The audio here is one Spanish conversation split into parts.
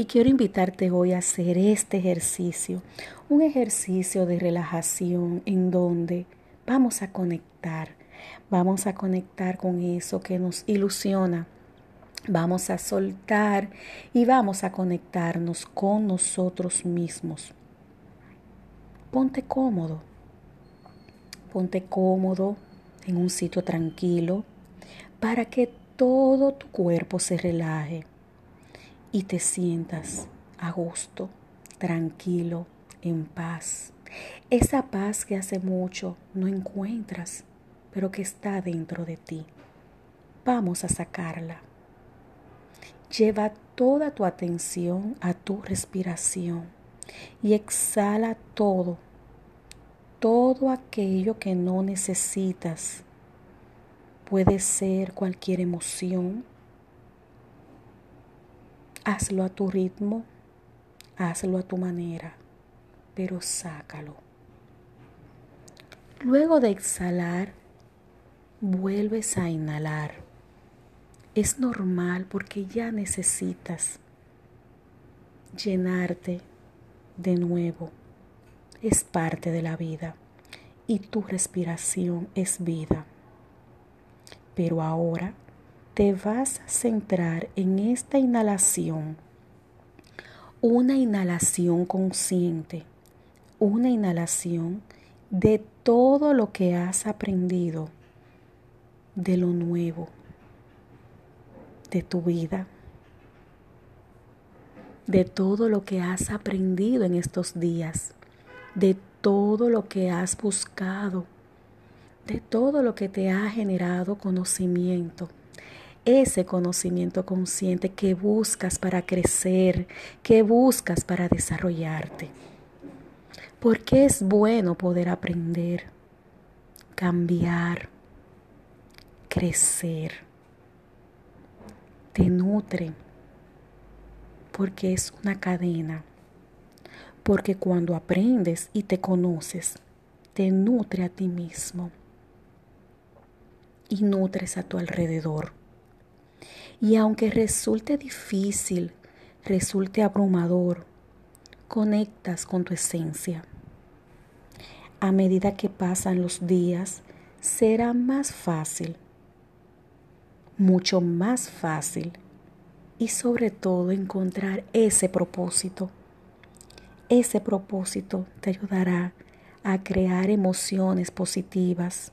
Y quiero invitarte hoy a hacer este ejercicio, un ejercicio de relajación en donde vamos a conectar, vamos a conectar con eso que nos ilusiona, vamos a soltar y vamos a conectarnos con nosotros mismos. Ponte cómodo, ponte cómodo en un sitio tranquilo para que todo tu cuerpo se relaje y te sientas a gusto, tranquilo, en paz. Esa paz que hace mucho no encuentras, pero que está dentro de ti. Vamos a sacarla. Lleva toda tu atención a tu respiración y exhala todo, todo aquello que no necesitas. Puede ser cualquier emoción, Hazlo a tu ritmo, hazlo a tu manera, pero sácalo. Luego de exhalar, vuelves a inhalar. Es normal porque ya necesitas llenarte de nuevo. Es parte de la vida y tu respiración es vida. Pero ahora te vas a centrar en esta inhalación, una inhalación consciente, una inhalación de todo lo que has aprendido, de lo nuevo, de tu vida, de todo lo que has aprendido en estos días, de todo lo que has buscado, de todo lo que te ha generado conocimiento ese conocimiento consciente que buscas para crecer, que buscas para desarrollarte. Porque es bueno poder aprender, cambiar, crecer. Te nutre porque es una cadena. Porque cuando aprendes y te conoces, te nutre a ti mismo y nutres a tu alrededor. Y aunque resulte difícil, resulte abrumador, conectas con tu esencia. A medida que pasan los días, será más fácil, mucho más fácil y sobre todo encontrar ese propósito. Ese propósito te ayudará a crear emociones positivas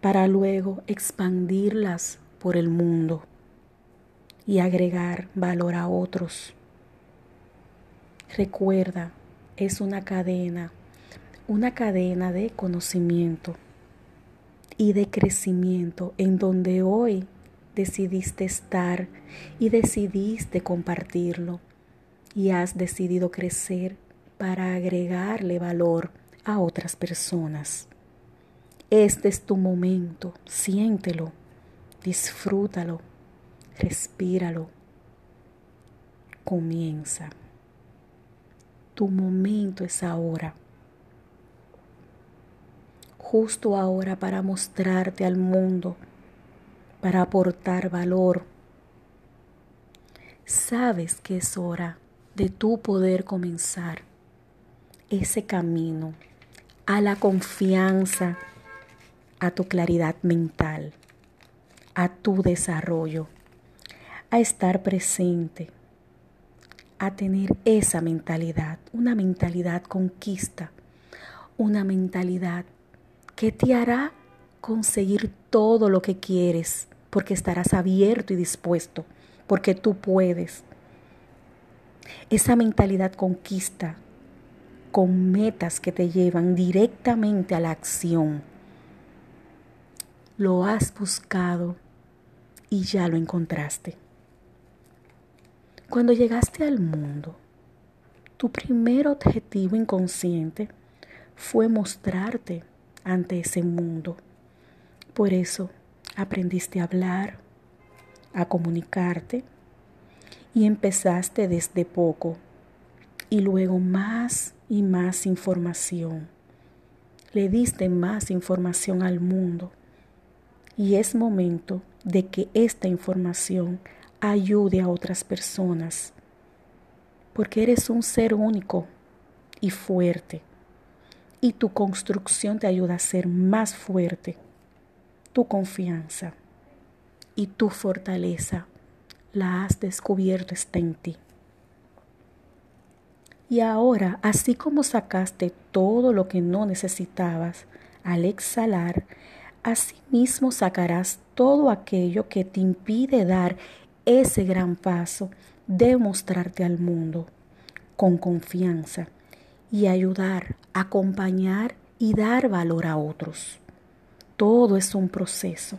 para luego expandirlas por el mundo y agregar valor a otros. Recuerda, es una cadena, una cadena de conocimiento y de crecimiento en donde hoy decidiste estar y decidiste compartirlo y has decidido crecer para agregarle valor a otras personas. Este es tu momento, siéntelo, disfrútalo respíralo. Comienza. Tu momento es ahora. Justo ahora para mostrarte al mundo, para aportar valor. Sabes que es hora de tu poder comenzar ese camino a la confianza, a tu claridad mental, a tu desarrollo a estar presente, a tener esa mentalidad, una mentalidad conquista, una mentalidad que te hará conseguir todo lo que quieres, porque estarás abierto y dispuesto, porque tú puedes. Esa mentalidad conquista con metas que te llevan directamente a la acción. Lo has buscado y ya lo encontraste. Cuando llegaste al mundo, tu primer objetivo inconsciente fue mostrarte ante ese mundo. Por eso aprendiste a hablar, a comunicarte y empezaste desde poco y luego más y más información. Le diste más información al mundo y es momento de que esta información ayude a otras personas porque eres un ser único y fuerte. Y tu construcción te ayuda a ser más fuerte. Tu confianza y tu fortaleza la has descubierto está en ti. Y ahora, así como sacaste todo lo que no necesitabas al exhalar, asimismo sacarás todo aquello que te impide dar ese gran paso de mostrarte al mundo con confianza y ayudar, acompañar y dar valor a otros. Todo es un proceso.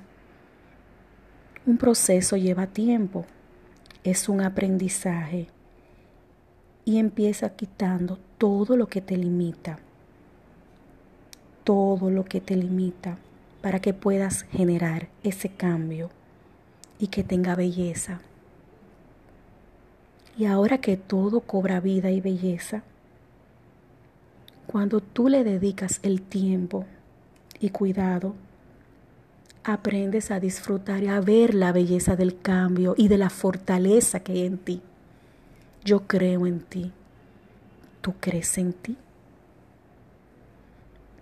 Un proceso lleva tiempo, es un aprendizaje y empieza quitando todo lo que te limita, todo lo que te limita para que puedas generar ese cambio y que tenga belleza. Y ahora que todo cobra vida y belleza, cuando tú le dedicas el tiempo y cuidado, aprendes a disfrutar y a ver la belleza del cambio y de la fortaleza que hay en ti. Yo creo en ti. ¿Tú crees en ti?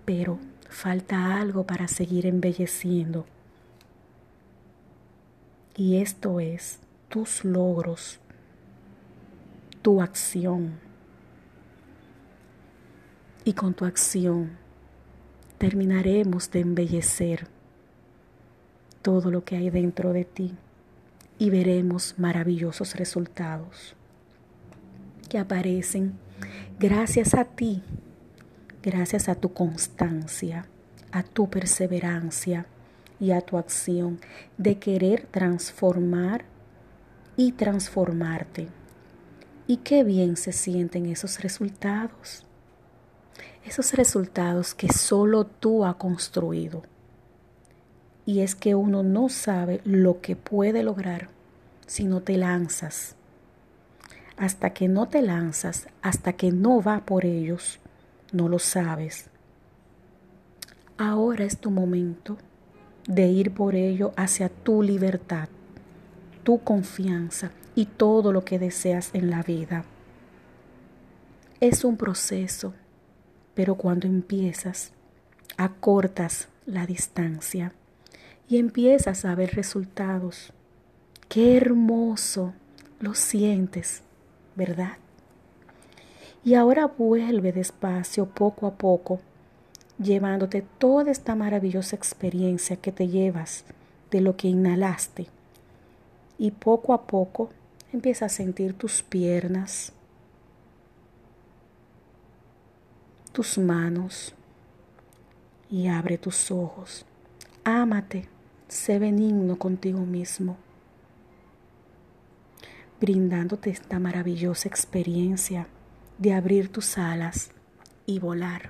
Pero falta algo para seguir embelleciendo. Y esto es tus logros, tu acción. Y con tu acción terminaremos de embellecer todo lo que hay dentro de ti y veremos maravillosos resultados que aparecen gracias a ti, gracias a tu constancia, a tu perseverancia y a tu acción de querer transformar y transformarte. Y qué bien se sienten esos resultados. Esos resultados que solo tú has construido. Y es que uno no sabe lo que puede lograr si no te lanzas hasta que no te lanzas, hasta que no va por ellos, no lo sabes. Ahora es tu momento de ir por ello hacia tu libertad, tu confianza y todo lo que deseas en la vida. Es un proceso, pero cuando empiezas, acortas la distancia y empiezas a ver resultados. Qué hermoso lo sientes ¿verdad? Y ahora vuelve despacio, poco a poco, llevándote toda esta maravillosa experiencia que te llevas de lo que inhalaste. Y poco a poco empieza a sentir tus piernas, tus manos y abre tus ojos. Ámate, sé benigno contigo mismo brindándote esta maravillosa experiencia de abrir tus alas y volar.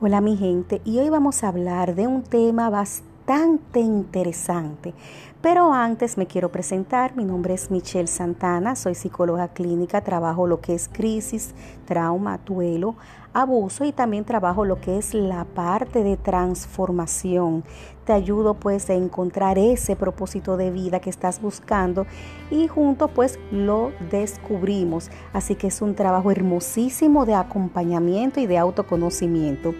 Hola mi gente, y hoy vamos a hablar de un tema bastante interesante. Pero antes me quiero presentar, mi nombre es Michelle Santana, soy psicóloga clínica, trabajo lo que es crisis, trauma, duelo, abuso y también trabajo lo que es la parte de transformación. Te ayudo pues a encontrar ese propósito de vida que estás buscando y juntos pues lo descubrimos. Así que es un trabajo hermosísimo de acompañamiento y de autoconocimiento.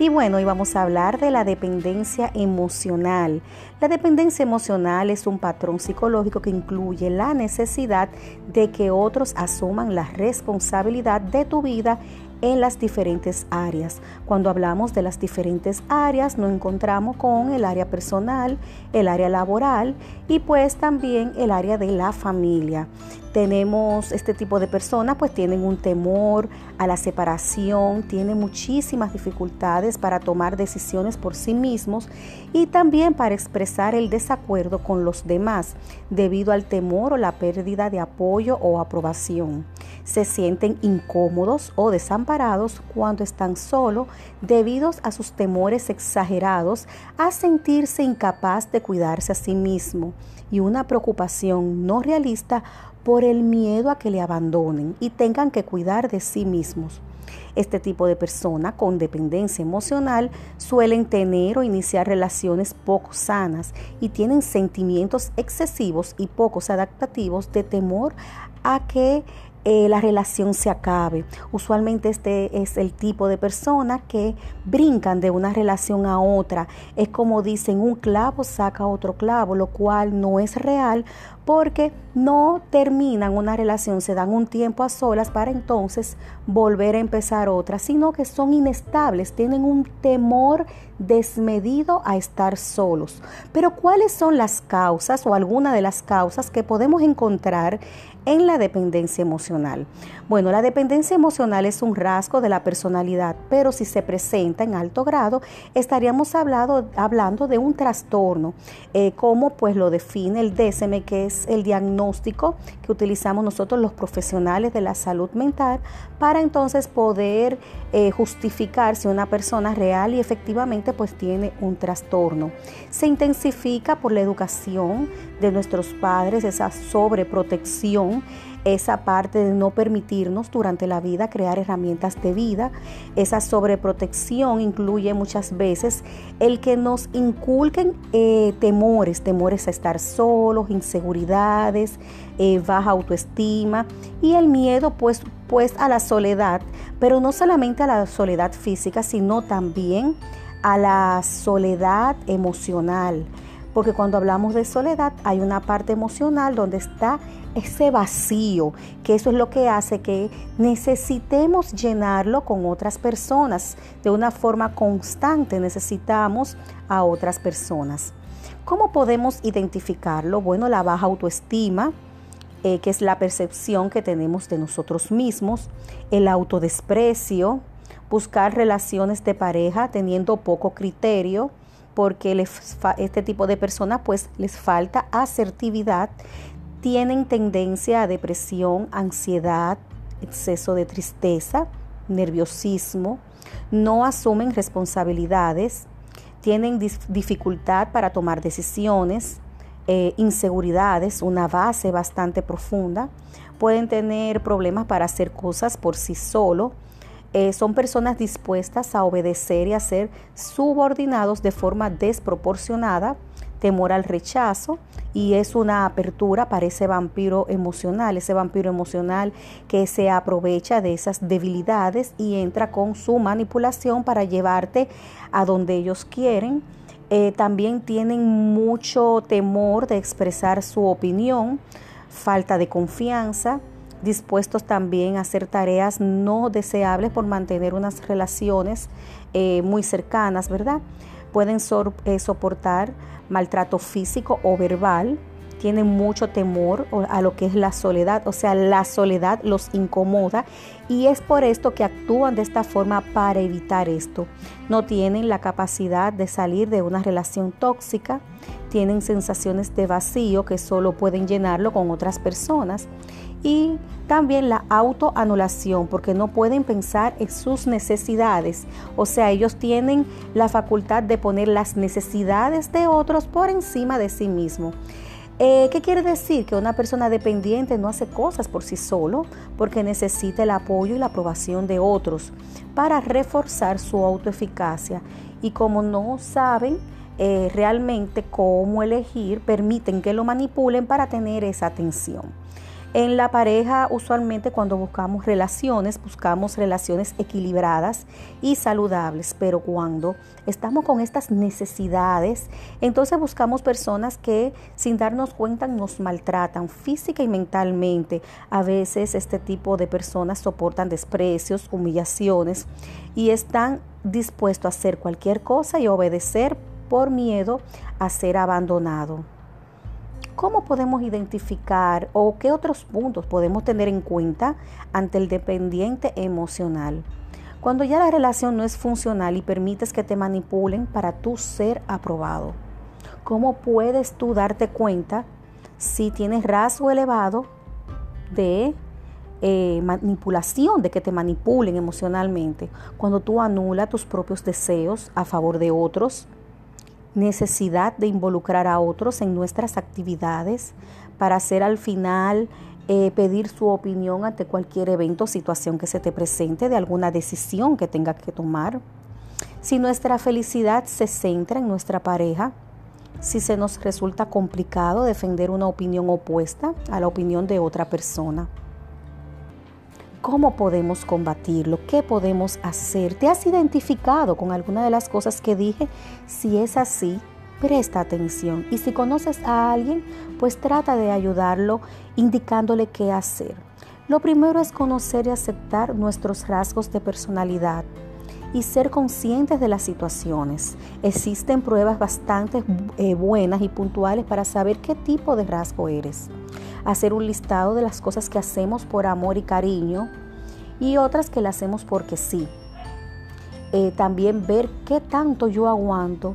Y bueno, hoy vamos a hablar de la dependencia emocional. La dependencia emocional es un patrón psicológico que incluye la necesidad de que otros asuman la responsabilidad de tu vida en las diferentes áreas. Cuando hablamos de las diferentes áreas, nos encontramos con el área personal, el área laboral y pues también el área de la familia. Tenemos este tipo de personas, pues tienen un temor a la separación, tienen muchísimas dificultades para tomar decisiones por sí mismos y también para expresar el desacuerdo con los demás debido al temor o la pérdida de apoyo o aprobación. Se sienten incómodos o desamparados cuando están solos debido a sus temores exagerados a sentirse incapaz de cuidarse a sí mismo y una preocupación no realista por el miedo a que le abandonen y tengan que cuidar de sí mismos. Este tipo de persona con dependencia emocional suelen tener o iniciar relaciones poco sanas y tienen sentimientos excesivos y pocos adaptativos de temor a que eh, la relación se acabe. Usualmente este es el tipo de persona que brincan de una relación a otra. Es como dicen, un clavo saca otro clavo, lo cual no es real porque no terminan una relación, se dan un tiempo a solas para entonces volver a empezar otra, sino que son inestables, tienen un temor desmedido a estar solos. Pero ¿cuáles son las causas o alguna de las causas que podemos encontrar en la dependencia emocional? Bueno, la dependencia emocional es un rasgo de la personalidad, pero si se presenta en alto grado, estaríamos hablando, hablando de un trastorno, eh, como pues lo define el DSM, que es el diagnóstico que utilizamos nosotros los profesionales de la salud mental para entonces poder eh, justificar si una persona real y efectivamente pues tiene un trastorno. Se intensifica por la educación de nuestros padres, esa sobreprotección esa parte de no permitirnos durante la vida crear herramientas de vida. Esa sobreprotección incluye muchas veces el que nos inculquen eh, temores, temores a estar solos, inseguridades, eh, baja autoestima y el miedo pues, pues a la soledad, pero no solamente a la soledad física, sino también a la soledad emocional porque cuando hablamos de soledad hay una parte emocional donde está ese vacío, que eso es lo que hace que necesitemos llenarlo con otras personas. De una forma constante necesitamos a otras personas. ¿Cómo podemos identificarlo? Bueno, la baja autoestima, eh, que es la percepción que tenemos de nosotros mismos, el autodesprecio, buscar relaciones de pareja teniendo poco criterio, porque este tipo de personas pues les falta asertividad, tienen tendencia a depresión, ansiedad, exceso de tristeza, nerviosismo, no asumen responsabilidades, tienen dificultad para tomar decisiones, eh, inseguridades, una base bastante profunda, pueden tener problemas para hacer cosas por sí solo, eh, son personas dispuestas a obedecer y a ser subordinados de forma desproporcionada, temor al rechazo y es una apertura para ese vampiro emocional, ese vampiro emocional que se aprovecha de esas debilidades y entra con su manipulación para llevarte a donde ellos quieren. Eh, también tienen mucho temor de expresar su opinión, falta de confianza, dispuestos también a hacer tareas no deseables por mantener unas relaciones eh, muy cercanas, ¿verdad? Pueden eh, soportar maltrato físico o verbal, tienen mucho temor a lo que es la soledad, o sea, la soledad los incomoda y es por esto que actúan de esta forma para evitar esto. No tienen la capacidad de salir de una relación tóxica, tienen sensaciones de vacío que solo pueden llenarlo con otras personas y también la autoanulación, porque no pueden pensar en sus necesidades. O sea, ellos tienen la facultad de poner las necesidades de otros por encima de sí mismo. Eh, ¿Qué quiere decir? Que una persona dependiente no hace cosas por sí solo porque necesita el apoyo y la aprobación de otros para reforzar su autoeficacia. Y como no saben eh, realmente cómo elegir, permiten que lo manipulen para tener esa atención. En la pareja, usualmente cuando buscamos relaciones, buscamos relaciones equilibradas y saludables, pero cuando estamos con estas necesidades, entonces buscamos personas que sin darnos cuenta nos maltratan física y mentalmente. A veces este tipo de personas soportan desprecios, humillaciones y están dispuestos a hacer cualquier cosa y obedecer por miedo a ser abandonado. ¿Cómo podemos identificar o qué otros puntos podemos tener en cuenta ante el dependiente emocional? Cuando ya la relación no es funcional y permites que te manipulen para tú ser aprobado. ¿Cómo puedes tú darte cuenta si tienes rasgo elevado de eh, manipulación, de que te manipulen emocionalmente? Cuando tú anulas tus propios deseos a favor de otros, necesidad de involucrar a otros en nuestras actividades para ser al final eh, pedir su opinión ante cualquier evento o situación que se te presente, de alguna decisión que tengas que tomar. Si nuestra felicidad se centra en nuestra pareja, si se nos resulta complicado defender una opinión opuesta a la opinión de otra persona. ¿Cómo podemos combatirlo? ¿Qué podemos hacer? ¿Te has identificado con alguna de las cosas que dije? Si es así, presta atención y si conoces a alguien, pues trata de ayudarlo indicándole qué hacer. Lo primero es conocer y aceptar nuestros rasgos de personalidad y ser conscientes de las situaciones. Existen pruebas bastante eh, buenas y puntuales para saber qué tipo de rasgo eres. Hacer un listado de las cosas que hacemos por amor y cariño y otras que las hacemos porque sí. Eh, también ver qué tanto yo aguanto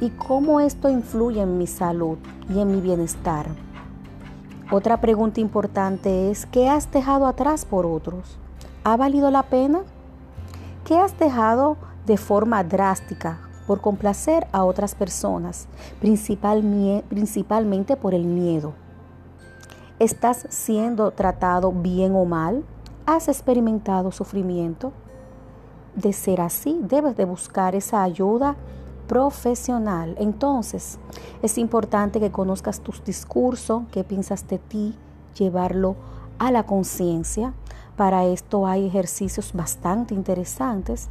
y cómo esto influye en mi salud y en mi bienestar. Otra pregunta importante es, ¿qué has dejado atrás por otros? ¿Ha valido la pena? ¿Qué has dejado de forma drástica por complacer a otras personas, principalmente por el miedo? ¿Estás siendo tratado bien o mal? ¿Has experimentado sufrimiento? De ser así, debes de buscar esa ayuda profesional. Entonces, es importante que conozcas tus discursos, qué piensas de ti, llevarlo a la conciencia. Para esto hay ejercicios bastante interesantes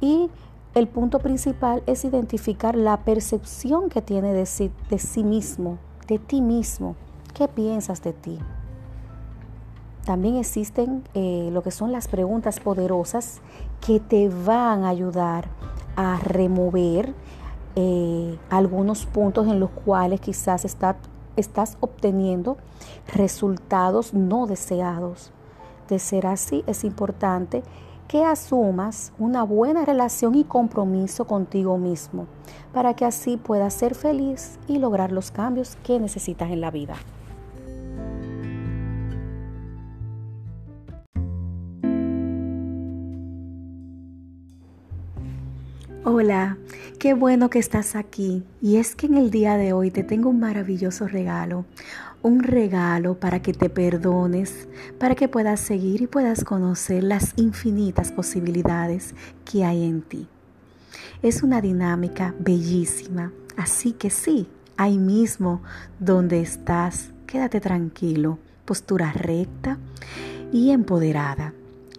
y el punto principal es identificar la percepción que tiene de sí, de sí mismo, de ti mismo. ¿Qué piensas de ti? También existen eh, lo que son las preguntas poderosas que te van a ayudar a remover eh, algunos puntos en los cuales quizás estás obteniendo resultados no deseados. De ser así, es importante que asumas una buena relación y compromiso contigo mismo para que así puedas ser feliz y lograr los cambios que necesitas en la vida. Hola, qué bueno que estás aquí. Y es que en el día de hoy te tengo un maravilloso regalo. Un regalo para que te perdones, para que puedas seguir y puedas conocer las infinitas posibilidades que hay en ti. Es una dinámica bellísima. Así que sí, ahí mismo donde estás, quédate tranquilo, postura recta y empoderada.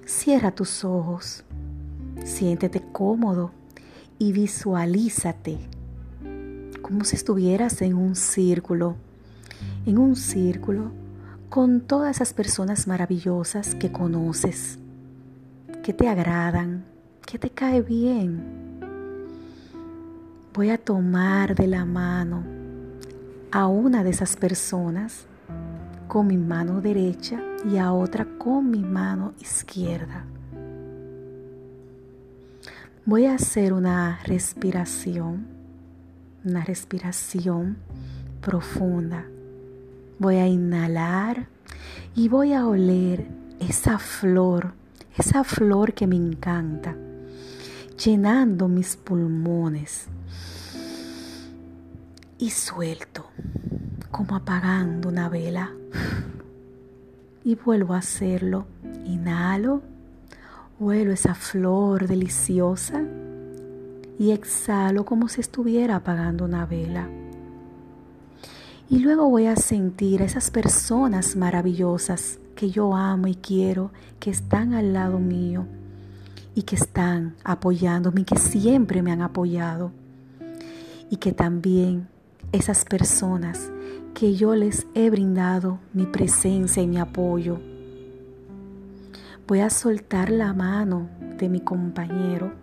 Cierra tus ojos. Siéntete cómodo y visualízate como si estuvieras en un círculo, en un círculo con todas esas personas maravillosas que conoces, que te agradan, que te cae bien. Voy a tomar de la mano a una de esas personas con mi mano derecha y a otra con mi mano izquierda. Voy a hacer una respiración, una respiración profunda. Voy a inhalar y voy a oler esa flor, esa flor que me encanta, llenando mis pulmones. Y suelto, como apagando una vela. Y vuelvo a hacerlo. Inhalo Huelo esa flor deliciosa y exhalo como si estuviera apagando una vela. Y luego voy a sentir a esas personas maravillosas que yo amo y quiero, que están al lado mío y que están apoyándome, que siempre me han apoyado. Y que también esas personas que yo les he brindado mi presencia y mi apoyo Voy a soltar la mano de mi compañero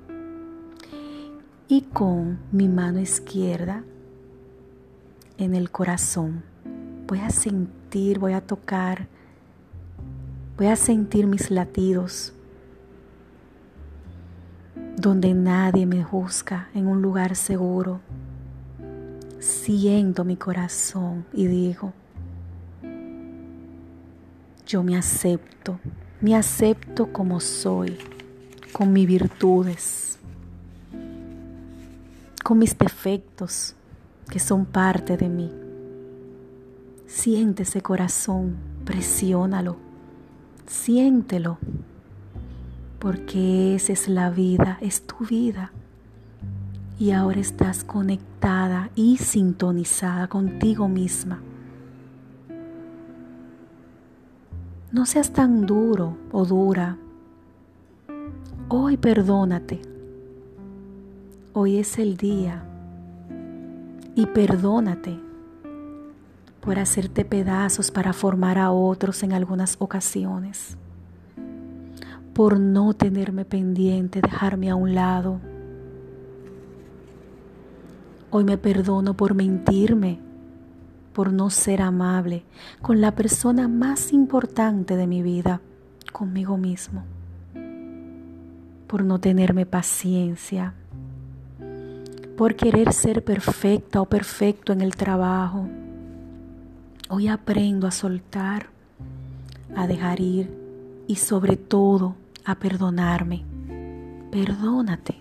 y con mi mano izquierda en el corazón voy a sentir, voy a tocar, voy a sentir mis latidos donde nadie me juzga, en un lugar seguro. Siento mi corazón y digo, yo me acepto. Me acepto como soy, con mis virtudes, con mis defectos que son parte de mí. Siente ese corazón, presiónalo, siéntelo, porque esa es la vida, es tu vida. Y ahora estás conectada y sintonizada contigo misma. No seas tan duro o dura. Hoy perdónate. Hoy es el día. Y perdónate por hacerte pedazos para formar a otros en algunas ocasiones. Por no tenerme pendiente, dejarme a un lado. Hoy me perdono por mentirme por no ser amable con la persona más importante de mi vida, conmigo mismo, por no tenerme paciencia, por querer ser perfecta o perfecto en el trabajo. Hoy aprendo a soltar, a dejar ir y sobre todo a perdonarme. Perdónate.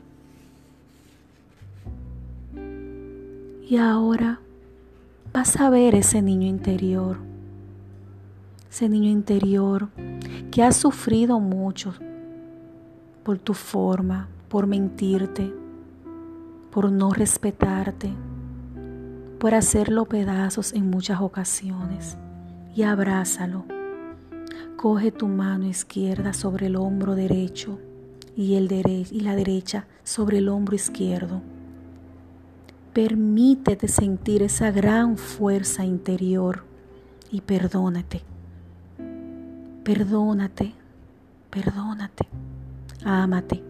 Y ahora vas a ver ese niño interior, ese niño interior que ha sufrido mucho por tu forma, por mentirte, por no respetarte, por hacerlo pedazos en muchas ocasiones. Y abrázalo. Coge tu mano izquierda sobre el hombro derecho y, el y la derecha sobre el hombro izquierdo Permítete sentir esa gran fuerza interior y perdónate. Perdónate, perdónate, ámate.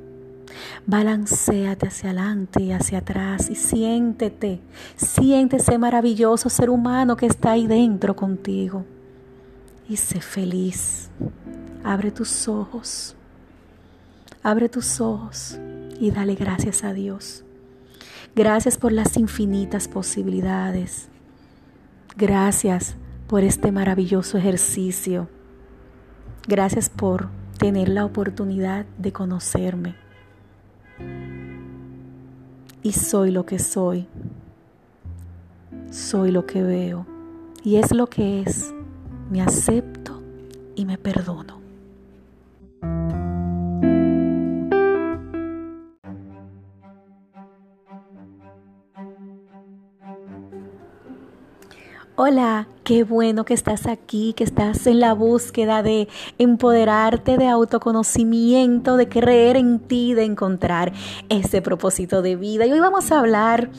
Balanceate hacia adelante y hacia atrás y siéntete, siente ese maravilloso ser humano que está ahí dentro contigo. Y sé feliz. Abre tus ojos, abre tus ojos y dale gracias a Dios. Gracias por las infinitas posibilidades. Gracias por este maravilloso ejercicio. Gracias por tener la oportunidad de conocerme. Y soy lo que soy. Soy lo que veo. Y es lo que es. Me acepto y me perdono. Hola, qué bueno que estás aquí, que estás en la búsqueda de empoderarte, de autoconocimiento, de creer en ti, de encontrar ese propósito de vida. Y hoy vamos a hablar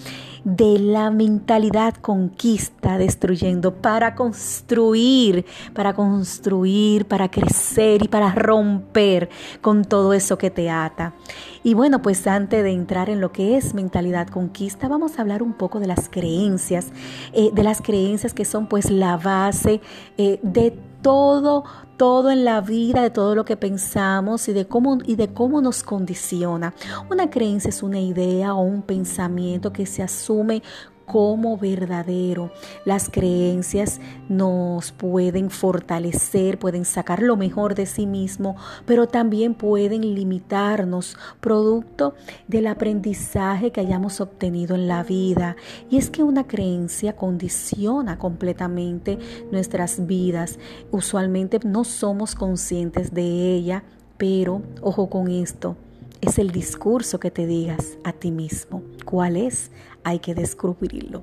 de la mentalidad conquista destruyendo para construir, para construir, para crecer y para romper con todo eso que te ata. Y bueno, pues antes de entrar en lo que es mentalidad conquista, vamos a hablar un poco de las creencias, eh, de las creencias que son pues la base eh, de todo, todo en la vida, de todo lo que pensamos y de cómo y de cómo nos condiciona. Una creencia es una idea o un pensamiento que se asume como verdadero. Las creencias nos pueden fortalecer, pueden sacar lo mejor de sí mismo, pero también pueden limitarnos producto del aprendizaje que hayamos obtenido en la vida. Y es que una creencia condiciona completamente nuestras vidas. Usualmente no somos conscientes de ella, pero ojo con esto. Es el discurso que te digas a ti mismo. ¿Cuál es? Hay que descubrirlo.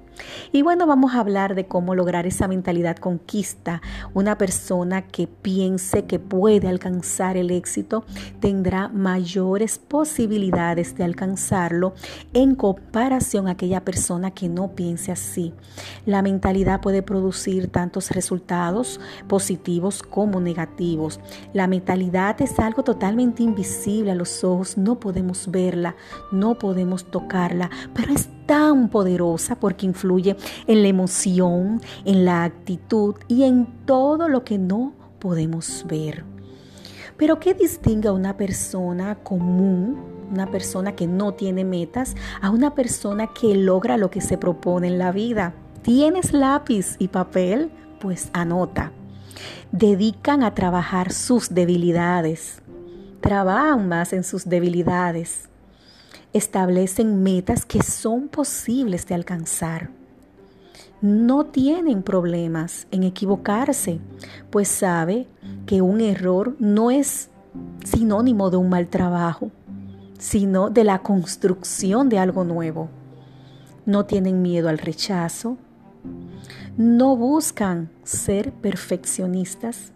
Y bueno, vamos a hablar de cómo lograr esa mentalidad conquista. Una persona que piense que puede alcanzar el éxito tendrá mayores posibilidades de alcanzarlo en comparación a aquella persona que no piense así. La mentalidad puede producir tantos resultados positivos como negativos. La mentalidad es algo totalmente invisible a los ojos, no podemos verla, no podemos tocarla, pero es tan poderosa porque influye en la emoción, en la actitud y en todo lo que no podemos ver. Pero ¿qué distingue a una persona común, una persona que no tiene metas, a una persona que logra lo que se propone en la vida? ¿Tienes lápiz y papel? Pues anota. Dedican a trabajar sus debilidades. Trabajan más en sus debilidades establecen metas que son posibles de alcanzar. no tienen problemas en equivocarse, pues sabe que un error no es sinónimo de un mal trabajo, sino de la construcción de algo nuevo. No tienen miedo al rechazo, no buscan ser perfeccionistas,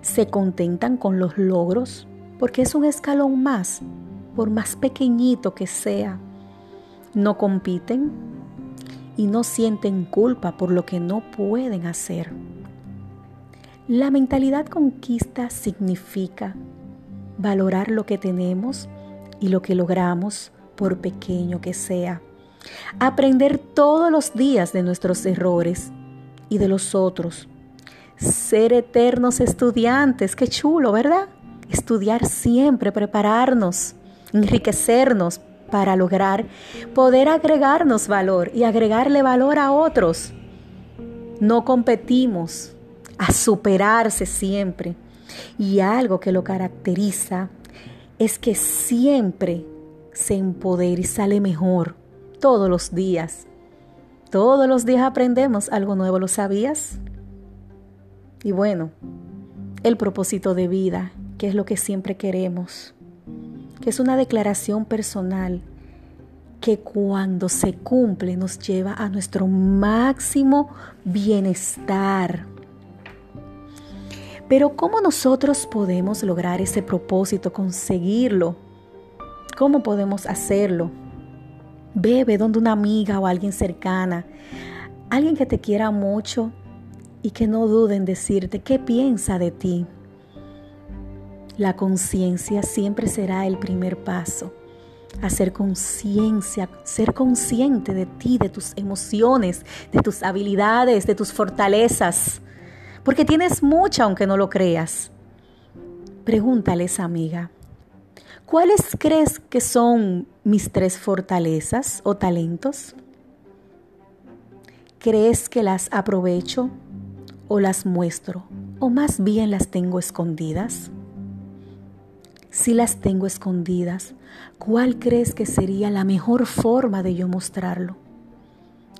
se contentan con los logros porque es un escalón más, por más pequeñito que sea. No compiten y no sienten culpa por lo que no pueden hacer. La mentalidad conquista significa valorar lo que tenemos y lo que logramos, por pequeño que sea. Aprender todos los días de nuestros errores y de los otros. Ser eternos estudiantes, qué chulo, ¿verdad? Estudiar siempre, prepararnos, enriquecernos para lograr poder agregarnos valor y agregarle valor a otros. No competimos a superarse siempre. Y algo que lo caracteriza es que siempre se empodera y sale mejor todos los días. Todos los días aprendemos algo nuevo, ¿lo sabías? Y bueno, el propósito de vida, que es lo que siempre queremos, que es una declaración personal que cuando se cumple nos lleva a nuestro máximo bienestar. Pero ¿cómo nosotros podemos lograr ese propósito, conseguirlo? ¿Cómo podemos hacerlo? Bebe donde una amiga o alguien cercana, alguien que te quiera mucho y que no dude en decirte qué piensa de ti. La conciencia siempre será el primer paso. Hacer conciencia, ser consciente de ti, de tus emociones, de tus habilidades, de tus fortalezas porque tienes mucha aunque no lo creas. Pregúntales, amiga, ¿cuáles crees que son mis tres fortalezas o talentos? ¿Crees que las aprovecho o las muestro o más bien las tengo escondidas? Si las tengo escondidas, ¿cuál crees que sería la mejor forma de yo mostrarlo?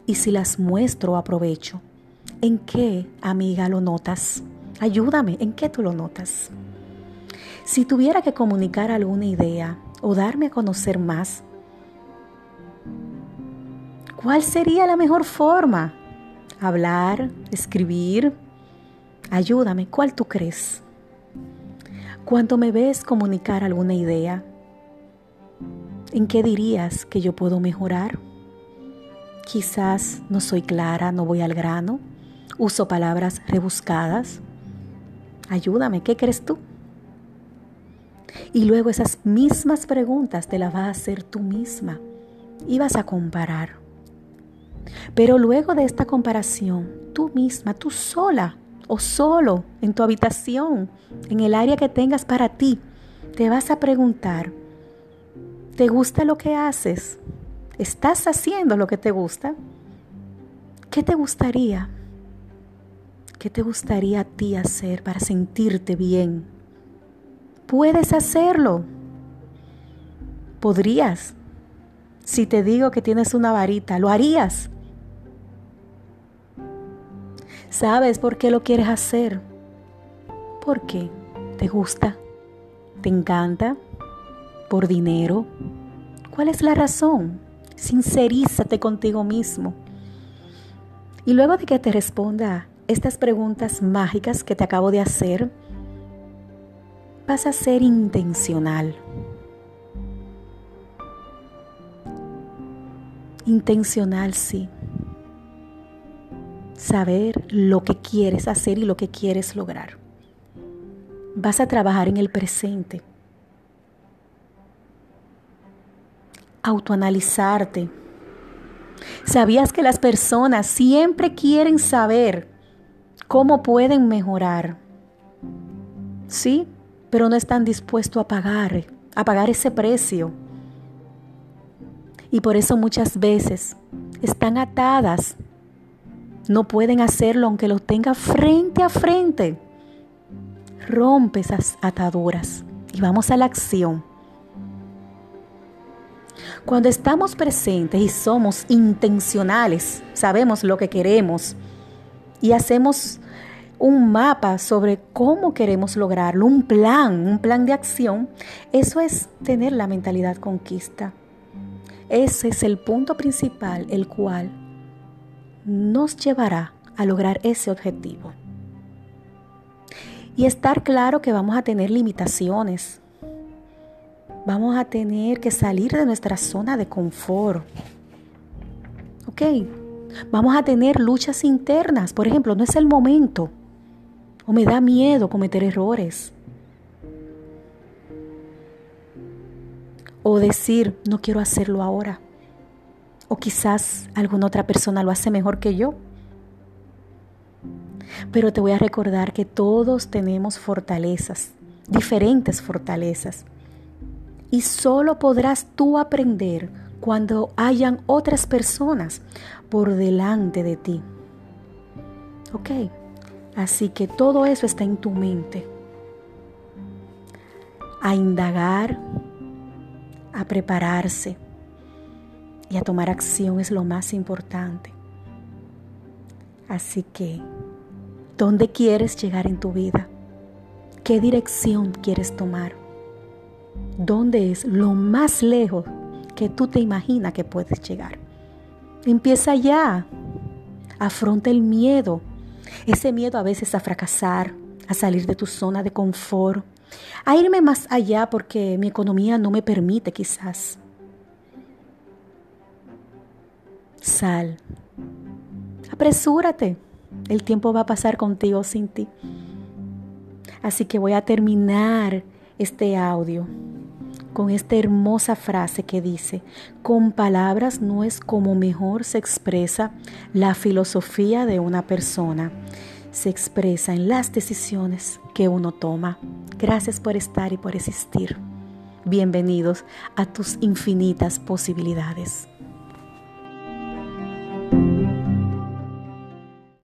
Y si las muestro aprovecho, ¿En qué, amiga, lo notas? Ayúdame, ¿en qué tú lo notas? Si tuviera que comunicar alguna idea o darme a conocer más, ¿cuál sería la mejor forma? Hablar, escribir. Ayúdame, ¿cuál tú crees? Cuando me ves comunicar alguna idea, ¿en qué dirías que yo puedo mejorar? Quizás no soy clara, no voy al grano uso palabras rebuscadas. Ayúdame, ¿qué crees tú? Y luego esas mismas preguntas te las vas a hacer tú misma y vas a comparar. Pero luego de esta comparación, tú misma, tú sola o solo en tu habitación, en el área que tengas para ti, te vas a preguntar, ¿te gusta lo que haces? ¿Estás haciendo lo que te gusta? ¿Qué te gustaría? ¿Qué te gustaría a ti hacer para sentirte bien? Puedes hacerlo. Podrías. Si te digo que tienes una varita, ¿lo harías? ¿Sabes por qué lo quieres hacer? ¿Por qué? ¿Te gusta? ¿Te encanta? ¿Por dinero? ¿Cuál es la razón? Sincerízate contigo mismo. Y luego de que te responda estas preguntas mágicas que te acabo de hacer, vas a ser intencional. Intencional, sí. Saber lo que quieres hacer y lo que quieres lograr. Vas a trabajar en el presente. Autoanalizarte. ¿Sabías que las personas siempre quieren saber cómo pueden mejorar. Sí, pero no están dispuestos a pagar, a pagar ese precio. Y por eso muchas veces están atadas. No pueden hacerlo aunque lo tenga frente a frente. Rompe esas ataduras y vamos a la acción. Cuando estamos presentes y somos intencionales, sabemos lo que queremos y hacemos un mapa sobre cómo queremos lograrlo, un plan, un plan de acción, eso es tener la mentalidad conquista. Ese es el punto principal, el cual nos llevará a lograr ese objetivo. Y estar claro que vamos a tener limitaciones. Vamos a tener que salir de nuestra zona de confort. ¿Ok? Vamos a tener luchas internas. Por ejemplo, no es el momento. O me da miedo cometer errores. O decir, no quiero hacerlo ahora. O quizás alguna otra persona lo hace mejor que yo. Pero te voy a recordar que todos tenemos fortalezas, diferentes fortalezas. Y solo podrás tú aprender cuando hayan otras personas por delante de ti. ¿Ok? Así que todo eso está en tu mente. A indagar, a prepararse y a tomar acción es lo más importante. Así que ¿Dónde quieres llegar en tu vida? ¿Qué dirección quieres tomar? ¿Dónde es lo más lejos que tú te imaginas que puedes llegar? Empieza ya. Afronta el miedo. Ese miedo a veces a fracasar, a salir de tu zona de confort, a irme más allá porque mi economía no me permite quizás. Sal. Apresúrate. El tiempo va a pasar contigo sin ti. Así que voy a terminar este audio con esta hermosa frase que dice, con palabras no es como mejor se expresa la filosofía de una persona, se expresa en las decisiones que uno toma. Gracias por estar y por existir. Bienvenidos a tus infinitas posibilidades.